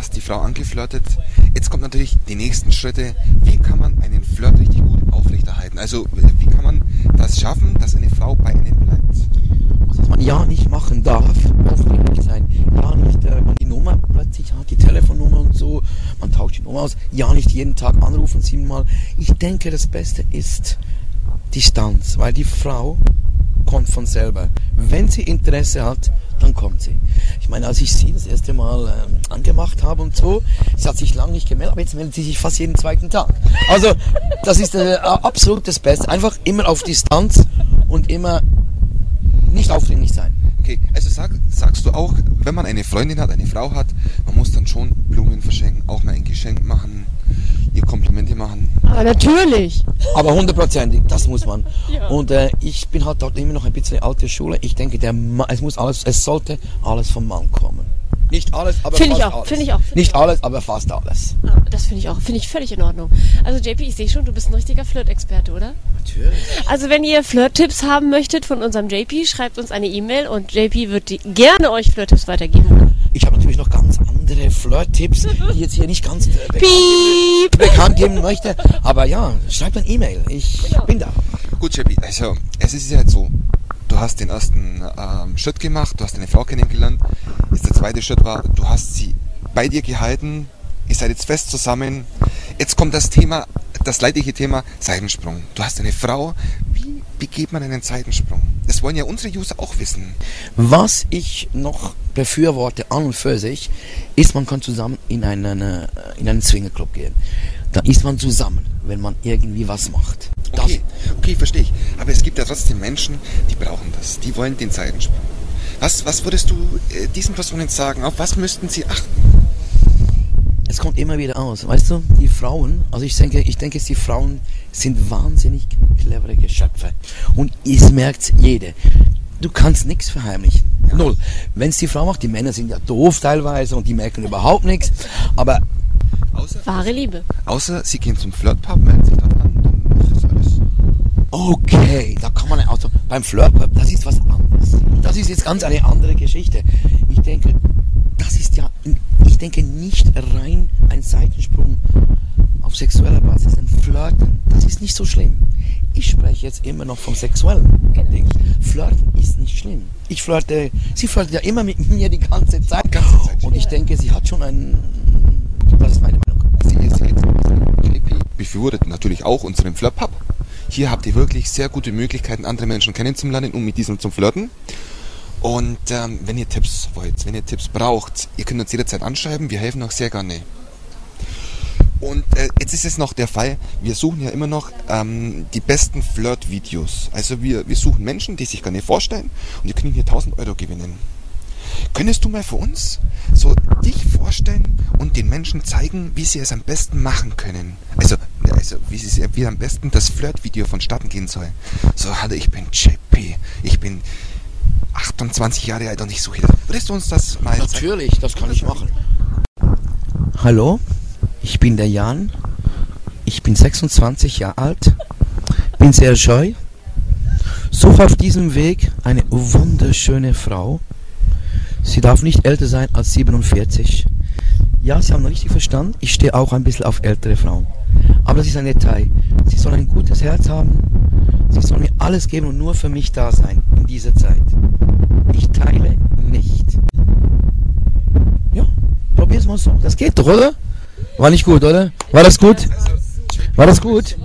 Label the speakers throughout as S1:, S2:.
S1: hast die Frau angeflirtet. Jetzt kommt natürlich die nächsten Schritte. Wie kann man einen Flirt richtig gut aufrechterhalten? Also wie kann man das schaffen, dass eine Frau bei einem bleibt?
S2: Was man ja nicht machen darf, aufdringlich sein. Ja nicht äh, die Nummer plötzlich hat, die Telefonnummer und so. Man tauscht die Nummer aus. Ja nicht jeden Tag anrufen, siebenmal. Ich denke, das Beste ist Distanz, weil die Frau kommt von selber. Wenn sie Interesse hat, dann kommt sie. Ich meine, als ich sie das erste Mal äh, angemacht habe und so, sie hat sich lange nicht gemeldet, aber jetzt meldet sie sich fast jeden zweiten Tag. Also, das ist äh, absolut das Beste. Einfach immer auf Distanz und immer nicht aufdringlich sein.
S1: Okay, also sag, sagst du auch, wenn man eine Freundin hat, eine Frau hat, man muss dann schon Blumen verschenken, auch mal ein Geschenk machen, ihr Komplimente machen.
S3: Aber natürlich.
S2: Aber hundertprozentig, das muss man.
S3: Ja.
S2: Und äh, ich bin halt dort immer noch ein bisschen alte Schule. Ich denke, der Ma es muss alles, es sollte alles vom Mann kommen. Nicht alles, aber
S3: Finde ich
S2: fast
S3: auch,
S2: alles.
S3: finde ich auch, finde
S2: Nicht
S3: ich auch.
S2: alles, aber fast alles.
S3: Ah, Das finde ich auch, finde ich völlig in Ordnung. Also JP, ich sehe schon, du bist ein richtiger Flirt-Experte, oder?
S2: Natürlich.
S3: Also wenn ihr Flirt-Tipps haben möchtet von unserem JP, schreibt uns eine E-Mail und JP wird die, gerne euch Flirt-Tipps weitergeben.
S2: Ich habe natürlich noch ganz andere Flirt-Tipps, die jetzt hier nicht ganz äh, bekannt,
S3: Piep!
S2: bekannt geben möchte. Aber ja, schreibt ein E-Mail. Ich
S3: Genau.
S2: bin da.
S1: Gut, Chappi, also es ist ja jetzt so, du hast den ersten ähm, Schritt gemacht, du hast deine Frau kennengelernt. Jetzt der zweite Schritt war, du hast sie bei dir gehalten, ihr seid jetzt fest zusammen. Jetzt kommt das Thema, das leidliche Thema Seitensprung. Du hast eine Frau, wie begeht man einen Seitensprung? Das wollen ja unsere User auch wissen.
S2: Was ich noch befürworte an und für sich, ist, man kann zusammen in einen, äh, in einen Swingerclub gehen. Da ist man zusammen, wenn man irgendwie was macht.
S1: Okay, verstehe ich. Aber es gibt ja trotzdem Menschen, die brauchen das. Die wollen den Seitensprung. Was, was würdest du äh, diesen Personen sagen? Auf was müssten sie achten?
S2: Es kommt immer wieder aus, weißt du, die Frauen, also ich denke, ich denke, die Frauen sind wahnsinnig clevere Geschöpfe. Und es merkt jede. Du kannst nichts verheimlichen. Null. Wenn es die Frau macht, die Männer sind ja doof teilweise und die merken überhaupt nichts. Aber
S1: Außer,
S3: Wahre Liebe.
S1: außer sie gehen zum Flirtpub, melden sich dort an, dann ist das alles.
S2: Okay, da kann man also beim Flirtclub, das ist was anderes. Das ist jetzt ganz eine andere Geschichte. Ich denke, das ist ja, ich denke nicht rein ein Seitensprung auf sexueller Basis, ein Flirten, das ist nicht so schlimm. Ich spreche jetzt immer noch vom sexuellen Ding. Flirten ist nicht schlimm. Ich flirte, sie flirtet ja immer mit mir die ganze Zeit.
S1: Ganze Zeit.
S2: Und ich denke, sie hat schon einen, das ist meine Meinung.
S1: Sie ist jetzt JP befürwortet natürlich auch unseren Flirtpub. Hier habt ihr wirklich sehr gute Möglichkeiten, andere Menschen kennenzulernen, um mit diesen zu flirten. Und ähm, wenn ihr Tipps wollt, wenn ihr Tipps braucht, ihr könnt uns jederzeit anschreiben, wir helfen auch sehr gerne. Und äh, jetzt ist es noch der Fall, wir suchen ja immer noch ähm, die besten Flirt-Videos. Also wir, wir suchen Menschen, die sich gerne vorstellen und die können hier 1000 Euro gewinnen. Könntest du mal für uns so dich vorstellen und den Menschen zeigen, wie sie es am besten machen können? Also, also wie, sie, wie am besten das Flirt-Video vonstatten gehen soll. So, hallo, ich bin JP. Ich bin 28 Jahre alt und ich suche das. Würdest du uns das mal zeigen?
S2: Natürlich, das kann ich machen. Hallo, ich bin der Jan. Ich bin 26 Jahre alt, bin sehr scheu. Suche auf diesem Weg eine wunderschöne Frau. Sie darf nicht älter sein als 47. Ja, Sie haben richtig verstanden. Ich stehe auch ein bisschen auf ältere Frauen. Aber das ist ein Detail. Sie soll ein gutes Herz haben. Sie soll mir alles geben und nur für mich da sein in dieser Zeit. Ich teile nicht. Ja, probier's mal so. Das geht doch, oder? War nicht gut, oder? War das gut? War das gut?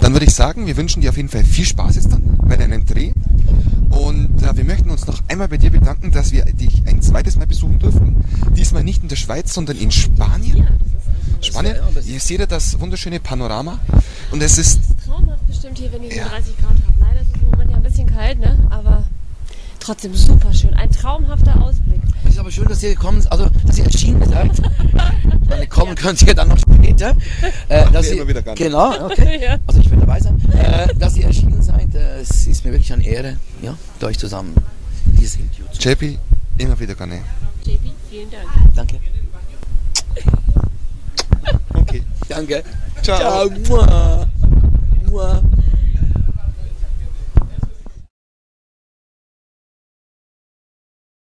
S1: Dann würde ich sagen, wir wünschen dir auf jeden Fall viel Spaß jetzt dann bei deinem Dreh. Äh, wir möchten uns noch einmal bei dir bedanken, dass wir dich ein zweites Mal besuchen durften. Diesmal nicht in der Schweiz, sondern in Spanien. Spanien.
S2: ja,
S1: Ihr seht ja das wunderschöne Panorama. Und es ist
S3: Traumhaft bestimmt hier, wenn
S1: Ja.
S3: 30 Grad haben. Leider ist es im Moment ja ein bisschen kalt, ne? Aber trotzdem super schön. Ein traumhafter Ausblick.
S2: Es ist aber schön, dass ihr gekommen also, dass ihr erschienen seid. Ich meine, kommen könnt ihr dann noch später. Äh, dass ihr,
S1: immer wieder gerne.
S2: Genau, okay.
S3: Ja.
S2: Also ich will dabei sein. Äh, dass ihr erschienen seid, äh, es ist mir wirklich eine Ehre, ja, mit euch zusammen dieses Interview zu
S1: JP, immer wieder gerne.
S3: JP, vielen Dank.
S2: Danke.
S1: Okay.
S2: Danke.
S1: Ciao.
S2: Ciao. Mua. Mua.